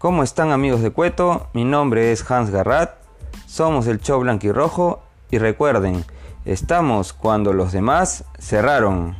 ¿Cómo están amigos de Cueto? Mi nombre es Hans Garrat, somos el show blanquirrojo y recuerden, estamos cuando los demás cerraron.